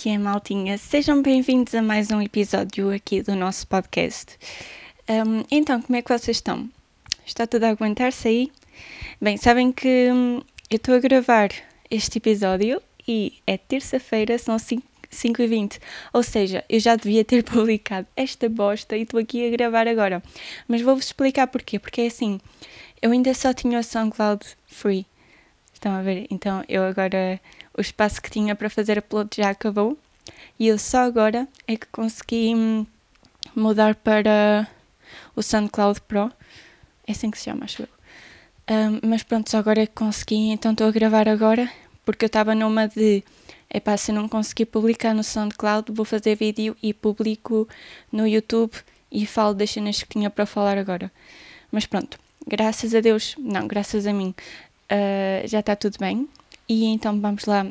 que é, maltinha? Sejam bem-vindos a mais um episódio aqui do nosso podcast. Um, então, como é que vocês estão? Está tudo a aguentar-se aí? Bem, sabem que hum, eu estou a gravar este episódio e é terça-feira, são 5h20. Ou seja, eu já devia ter publicado esta bosta e estou aqui a gravar agora. Mas vou-vos explicar porquê. Porque é assim, eu ainda só tinha o SoundCloud free. Estão a ver? Então eu agora o espaço que tinha para fazer upload já acabou e eu só agora é que consegui hum, mudar para o SoundCloud Pro. É assim que se chama, acho eu. Um, mas pronto, só agora é que consegui, então estou a gravar agora, porque eu estava numa de epá, se não conseguir publicar no SoundCloud, vou fazer vídeo e publico no YouTube e falo das cenas que tinha para falar agora. Mas pronto, graças a Deus, não, graças a mim, uh, já está tudo bem. E então vamos lá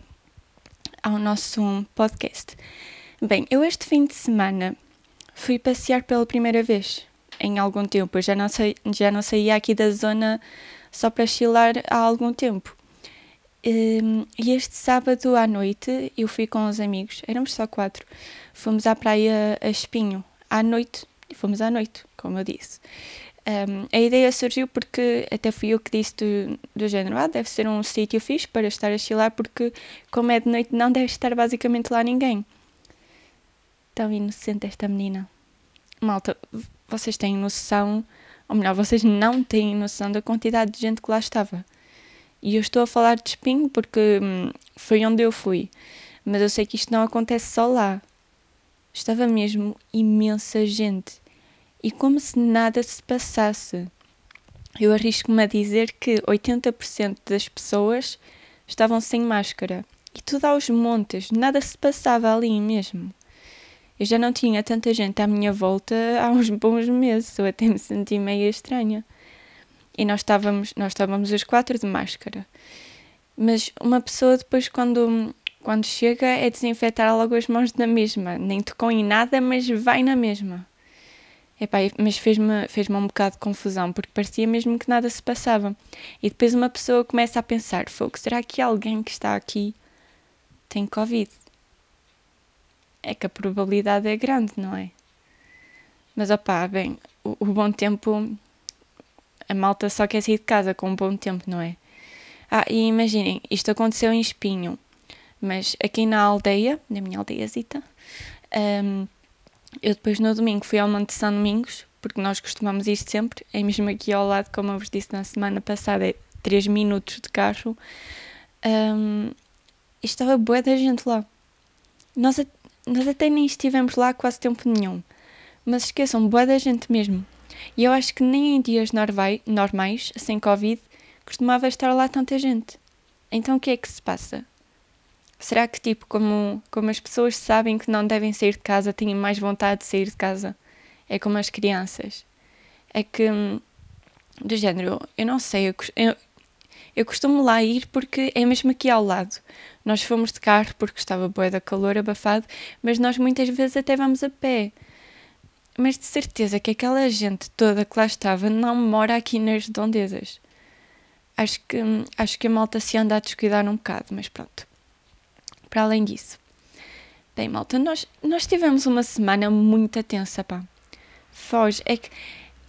ao nosso podcast. Bem, eu este fim de semana fui passear pela primeira vez em algum tempo. Eu já não, sei, já não saía aqui da zona só para chilar há algum tempo. Um, e este sábado à noite eu fui com os amigos, éramos só quatro. Fomos à praia a Espinho, à noite, e fomos à noite, como eu disse. Um, a ideia surgiu porque até fui eu que disse do, do género, ah, deve ser um sítio fixe para estar a chilar porque como é de noite não deve estar basicamente lá ninguém. Tão inocente esta menina. Malta, vocês têm noção, ou melhor, vocês não têm noção da quantidade de gente que lá estava. E eu estou a falar de espinho porque hum, foi onde eu fui. Mas eu sei que isto não acontece só lá. Estava mesmo imensa gente e como se nada se passasse. Eu arrisco-me a dizer que 80% das pessoas estavam sem máscara e tudo aos montes, nada se passava ali mesmo. Eu já não tinha tanta gente à minha volta há uns bons meses, eu até me senti meio estranha. E nós estávamos, nós estávamos os quatro de máscara. Mas uma pessoa depois quando, quando chega é desinfetar logo as mãos na mesma. Nem tocou em nada, mas vai na mesma. Epá, mas fez-me fez um bocado de confusão, porque parecia mesmo que nada se passava. E depois uma pessoa começa a pensar: fogo, será que alguém que está aqui tem Covid? É que a probabilidade é grande, não é? Mas opá, bem, o, o bom tempo. A malta só quer sair de casa com um bom tempo, não é? Ah, e imaginem, isto aconteceu em Espinho, mas aqui na aldeia, na minha aldeiazita, um, eu depois no domingo fui ao Monte São Domingos, porque nós costumamos ir sempre, é mesmo aqui ao lado, como eu vos disse na semana passada, é 3 minutos de carro. Um, e estava boa da gente lá. Nós, nós até nem estivemos lá quase tempo nenhum. Mas esqueçam, boa da gente mesmo. E eu acho que nem em dias normais, normais, sem Covid, costumava estar lá tanta gente. Então o que é que se passa? Será que, tipo, como, como as pessoas sabem que não devem sair de casa, têm mais vontade de sair de casa? É como as crianças. É que, do género, eu não sei, eu, eu, eu costumo lá ir porque é mesmo aqui ao lado. Nós fomos de carro porque estava boa da calor, abafado, mas nós muitas vezes até vamos a pé. Mas de certeza que aquela gente toda que lá estava não mora aqui nas redondezas. Acho que, acho que a malta se anda a descuidar um bocado, mas pronto para além disso. Bem, malta, nós, nós tivemos uma semana muito tensa, pá. Foge. É que,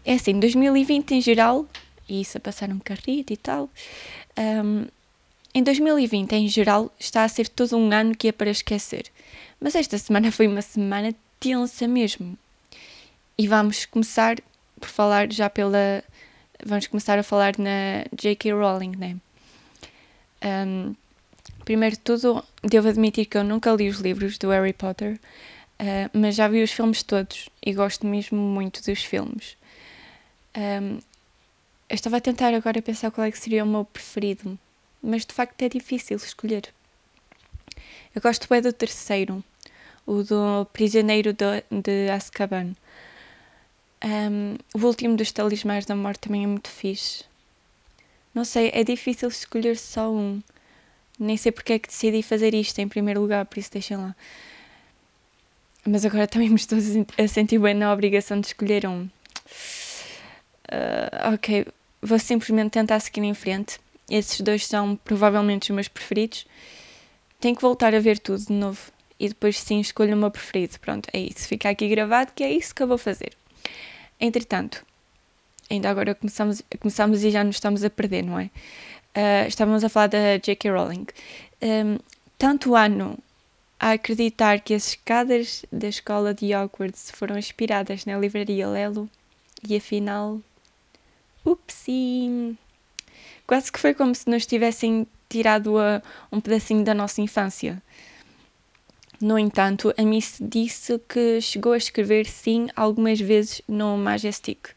é assim, 2020 em geral, e isso a passar um carrito e tal, um, em 2020 em geral está a ser todo um ano que é para esquecer. Mas esta semana foi uma semana tensa mesmo. E vamos começar por falar já pela. Vamos começar a falar na J.K. Rowling, né? Um, Primeiro de tudo, devo admitir que eu nunca li os livros do Harry Potter, uh, mas já vi os filmes todos e gosto mesmo muito dos filmes. Um, eu estava a tentar agora pensar qual é que seria o meu preferido, mas de facto é difícil escolher. Eu gosto bem do terceiro, o do Prisioneiro de, de Azkaban. Um, o último dos Talismãs da Morte também é muito fixe. Não sei, é difícil escolher só um. Nem sei porque é que decidi fazer isto em primeiro lugar, por isso deixem lá. Mas agora também me estou a sentir bem na obrigação de escolher um. Uh, ok, vou simplesmente tentar seguir em frente. Esses dois são provavelmente os meus preferidos. Tenho que voltar a ver tudo de novo. e depois sim escolho o meu preferido. Pronto, é isso. Fica aqui gravado que é isso que eu vou fazer. Entretanto, ainda agora começamos, começamos e já nos estamos a perder, não é? Uh, estávamos a falar da J.K. Rowling. Um, tanto ano a acreditar que as escadas da escola de Hogwarts foram inspiradas na livraria Lelo e afinal, upsi! Quase que foi como se nos tivessem tirado a, um pedacinho da nossa infância. No entanto, a Miss disse que chegou a escrever sim algumas vezes no Majestic.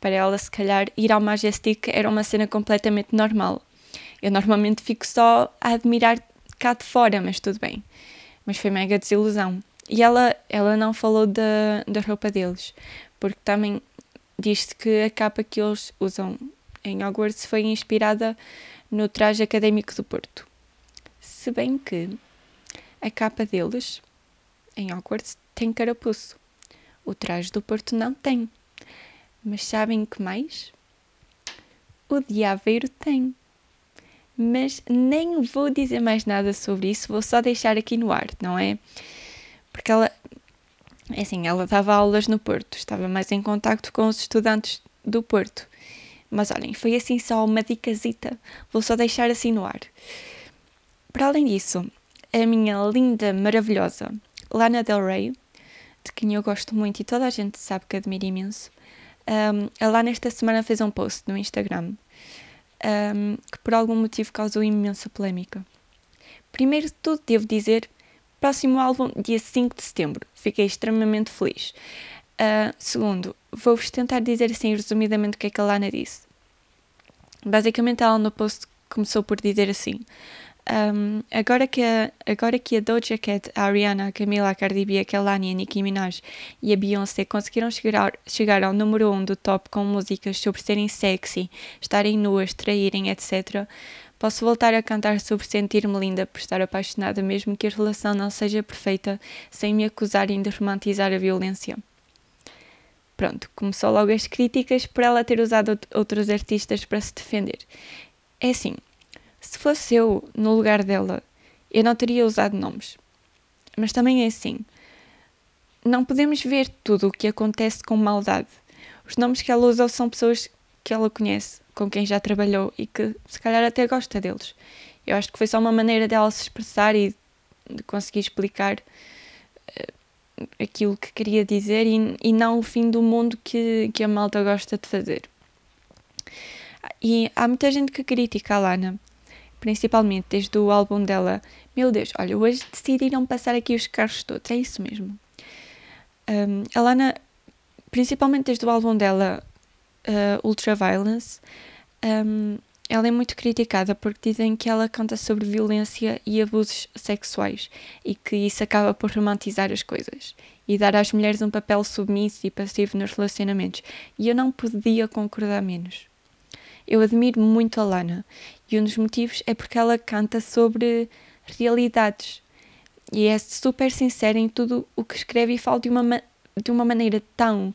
Para ela, se calhar, ir ao Majestic era uma cena completamente normal. Eu normalmente fico só a admirar cá de fora, mas tudo bem. Mas foi mega desilusão. E ela, ela não falou da, da roupa deles, porque também disse que a capa que eles usam em Hogwarts foi inspirada no traje académico do Porto. Se bem que a capa deles em Hogwarts tem carapuço. O traje do Porto não tem. Mas sabem que mais? O de Aveiro tem mas nem vou dizer mais nada sobre isso, vou só deixar aqui no ar, não é? Porque ela, é assim, ela dava aulas no Porto, estava mais em contacto com os estudantes do Porto. Mas olhem, foi assim só uma dicazita, vou só deixar assim no ar. Para além disso, a minha linda, maravilhosa Lana Del Rey, de quem eu gosto muito e toda a gente sabe que admiro imenso, um, a Lana esta semana fez um post no Instagram um, que por algum motivo causou imensa polémica. Primeiro de tudo, devo dizer, próximo álbum, dia 5 de setembro. Fiquei extremamente feliz. Uh, segundo, vou-vos tentar dizer assim resumidamente o que é que a Lana disse. Basicamente, ela no post começou por dizer assim: um, agora, que a, agora que a Doja Cat, a Ariana, a Camila, a Cardi B, a Kelani, a Nicki Minaj e a Beyoncé conseguiram chegar, chegar ao número 1 um do top com músicas sobre serem sexy, estarem nuas, traírem, etc., posso voltar a cantar sobre sentir-me linda por estar apaixonada, mesmo que a relação não seja perfeita, sem me acusarem de romantizar a violência. Pronto, começou logo as críticas por ela ter usado outros artistas para se defender. É assim, se fosse eu no lugar dela, eu não teria usado nomes. Mas também é assim. Não podemos ver tudo o que acontece com maldade. Os nomes que ela usa são pessoas que ela conhece, com quem já trabalhou e que se calhar até gosta deles. Eu acho que foi só uma maneira dela se expressar e de conseguir explicar uh, aquilo que queria dizer e, e não o fim do mundo que, que a malta gosta de fazer. E há muita gente que critica a Lana principalmente desde o álbum dela. Meu Deus, olha, hoje decidiram passar aqui os carros todos, é isso mesmo. Um, a Lana, principalmente desde o álbum dela, uh, Ultraviolence, um, ela é muito criticada porque dizem que ela canta sobre violência e abusos sexuais e que isso acaba por romantizar as coisas e dar às mulheres um papel submisso e passivo nos relacionamentos. E eu não podia concordar menos. Eu admiro muito a Lana e um dos motivos é porque ela canta sobre realidades e é super sincera em tudo o que escreve e fala de uma, de uma maneira tão,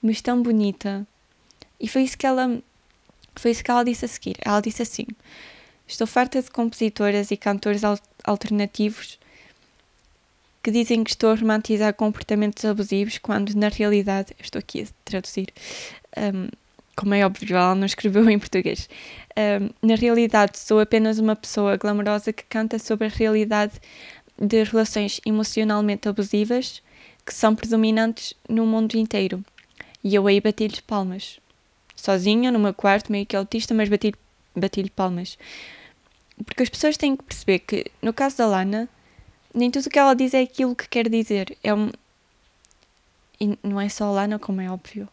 mas tão bonita. E foi isso que ela foi isso que ela disse a seguir. Ela disse assim: Estou farta de compositoras e cantores alternativos que dizem que estou a romantizar comportamentos abusivos quando na realidade estou aqui a traduzir um, como é óbvio, ela não escreveu em português. na realidade, sou apenas uma pessoa glamourosa que canta sobre a realidade de relações emocionalmente abusivas que são predominantes no mundo inteiro. E eu aí bati-lhes palmas. Sozinha, no meu quarto, meio que autista, mas bati-lhe bati palmas. Porque as pessoas têm que perceber que, no caso da Lana, nem tudo o que ela diz é aquilo que quer dizer. É um... E não é só a Lana, como é óbvio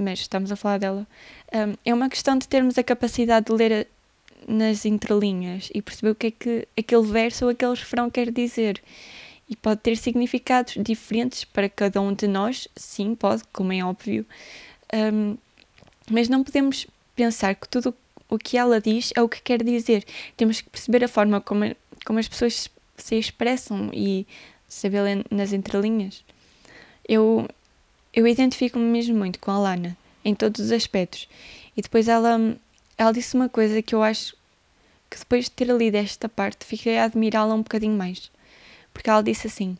mas estamos a falar dela. Um, é uma questão de termos a capacidade de ler a, nas entrelinhas e perceber o que é que aquele verso ou aquele refrão quer dizer. E pode ter significados diferentes para cada um de nós, sim, pode, como é óbvio. Um, mas não podemos pensar que tudo o que ela diz é o que quer dizer. Temos que perceber a forma como, como as pessoas se expressam e saber ler nas entrelinhas. Eu, eu identifico-me mesmo muito com a Lana, em todos os aspectos. E depois ela, ela disse uma coisa que eu acho que depois de ter lido esta parte fiquei a admirá-la um bocadinho mais. porque ela disse assim: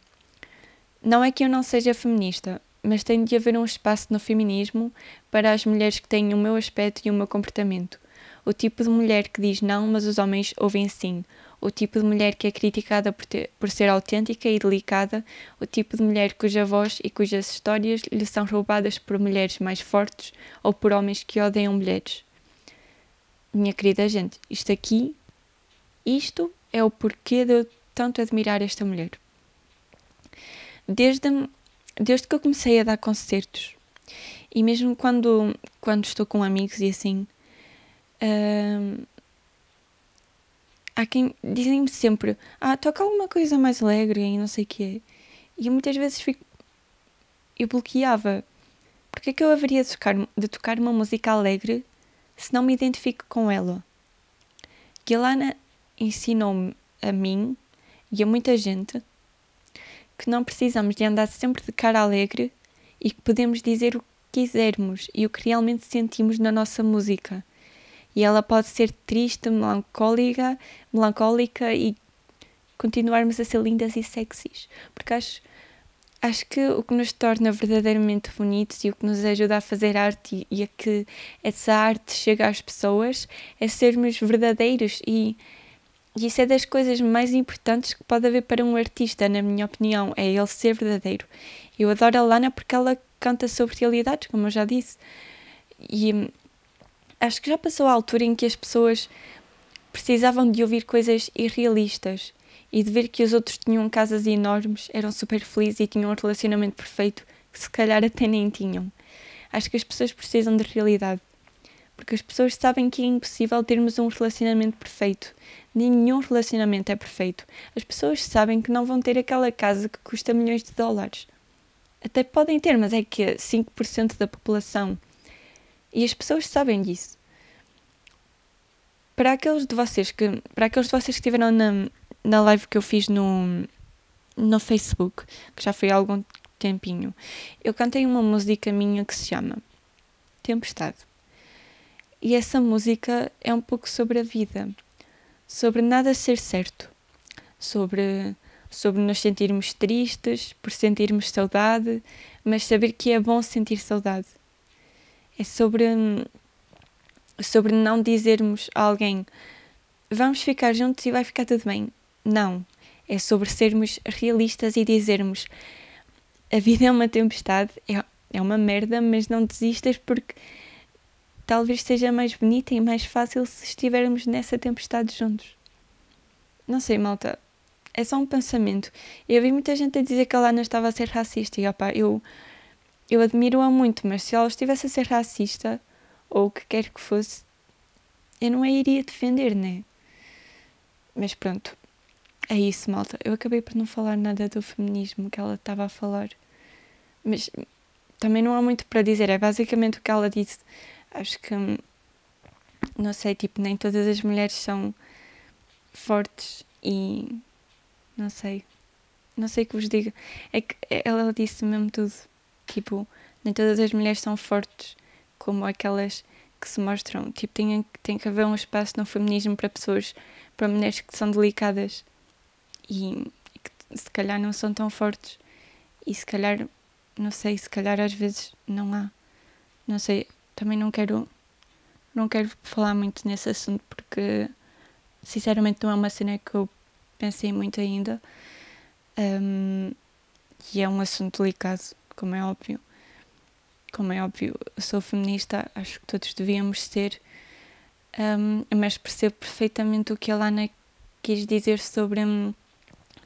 Não é que eu não seja feminista, mas tem de haver um espaço no feminismo para as mulheres que têm o meu aspecto e o meu comportamento. O tipo de mulher que diz não, mas os homens ouvem sim. O tipo de mulher que é criticada por, ter, por ser autêntica e delicada. O tipo de mulher cuja voz e cujas histórias lhe são roubadas por mulheres mais fortes ou por homens que odeiam mulheres. Minha querida gente, isto aqui, isto é o porquê de eu tanto admirar esta mulher. Desde desde que eu comecei a dar concertos e mesmo quando, quando estou com amigos e assim, uh, há quem dizem-me sempre: Ah, toca alguma coisa mais alegre e não sei o quê. E eu muitas vezes fico. Eu bloqueava. Porque é que eu haveria de tocar, de tocar uma música alegre se não me identifico com ela? Que a Lana ensinou-me a mim e a muita gente que não precisamos de andar sempre de cara alegre e que podemos dizer o que quisermos e o que realmente sentimos na nossa música. E ela pode ser triste, melancólica, melancólica e continuarmos a ser lindas e sexys. Porque acho, acho que o que nos torna verdadeiramente bonitos e o que nos ajuda a fazer arte e, a que essa arte chegue às pessoas é sermos verdadeiros e e isso é das coisas mais importantes que pode haver para um artista, na minha opinião, é ele ser verdadeiro. Eu adoro a Lana porque ela canta sobre realidades, como eu já disse. E acho que já passou a altura em que as pessoas precisavam de ouvir coisas irrealistas e de ver que os outros tinham casas enormes, eram super felizes e tinham um relacionamento perfeito que se calhar até nem tinham. Acho que as pessoas precisam de realidade porque as pessoas sabem que é impossível termos um relacionamento perfeito. Nenhum relacionamento é perfeito. As pessoas sabem que não vão ter aquela casa que custa milhões de dólares. Até podem ter, mas é que é 5% da população. E as pessoas sabem disso. Para aqueles de vocês que, para aqueles de vocês que estiveram na, na live que eu fiz no, no Facebook, que já foi há algum tempinho, eu cantei uma música minha que se chama Tempestade. E essa música é um pouco sobre a vida, sobre nada ser certo, sobre sobre nos sentirmos tristes, por sentirmos saudade, mas saber que é bom sentir saudade. É sobre sobre não dizermos a alguém vamos ficar juntos e vai ficar tudo bem. Não, é sobre sermos realistas e dizermos a vida é uma tempestade, é, é uma merda, mas não desistas porque talvez seja mais bonita e mais fácil se estivermos nessa tempestade juntos. Não sei, malta. É só um pensamento. Eu vi muita gente a dizer que a Lana estava a ser racista e opa, eu, eu admiro-a muito, mas se ela estivesse a ser racista, ou o que quer que fosse, eu não a iria defender, né? Mas pronto, é isso, malta. Eu acabei por não falar nada do feminismo que ela estava a falar. Mas também não há muito para dizer. É basicamente o que ela disse acho que não sei, tipo, nem todas as mulheres são fortes e não sei, não sei o que vos diga. É que ela disse mesmo tudo, tipo, nem todas as mulheres são fortes como aquelas que se mostram, tipo, tem, tem que haver um espaço no feminismo para pessoas, para mulheres que são delicadas e, que se calhar não são tão fortes. E se calhar, não sei, se calhar às vezes não há, não sei, também não quero não quero falar muito nesse assunto porque sinceramente não é uma cena que eu pensei muito ainda. Um, e é um assunto delicado como é óbvio como é óbvio sou feminista acho que todos devíamos ser um, mas percebo perfeitamente o que a Lana quis dizer sobre um,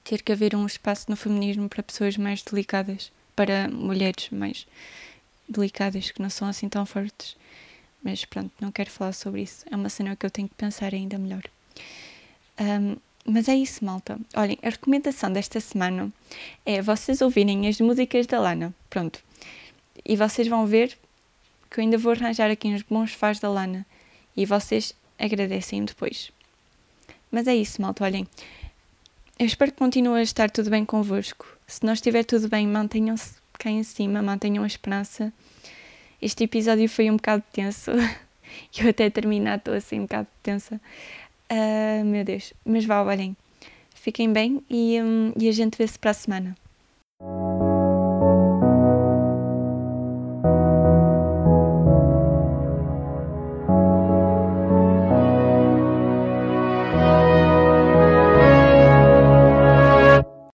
ter que haver um espaço no feminismo para pessoas mais delicadas para mulheres mais delicadas que não são assim tão fortes. Mas pronto, não quero falar sobre isso. É uma cena que eu tenho que pensar ainda melhor. Um, mas é isso, malta. Olhem, a recomendação desta semana é vocês ouvirem as músicas da Lana. Pronto. E vocês vão ver que eu ainda vou arranjar aqui uns bons fãs da Lana. E vocês agradecem depois. Mas é isso, malta. Olhem, eu espero que continue a estar tudo bem convosco. Se não estiver tudo bem, mantenham-se cá em cima, mantenham a esperança. Este episódio foi um bocado tenso. Eu até terminar estou assim um bocado tensa. Ah, meu Deus. Mas vá, olhem. Fiquem bem e, um, e a gente vê-se para a semana.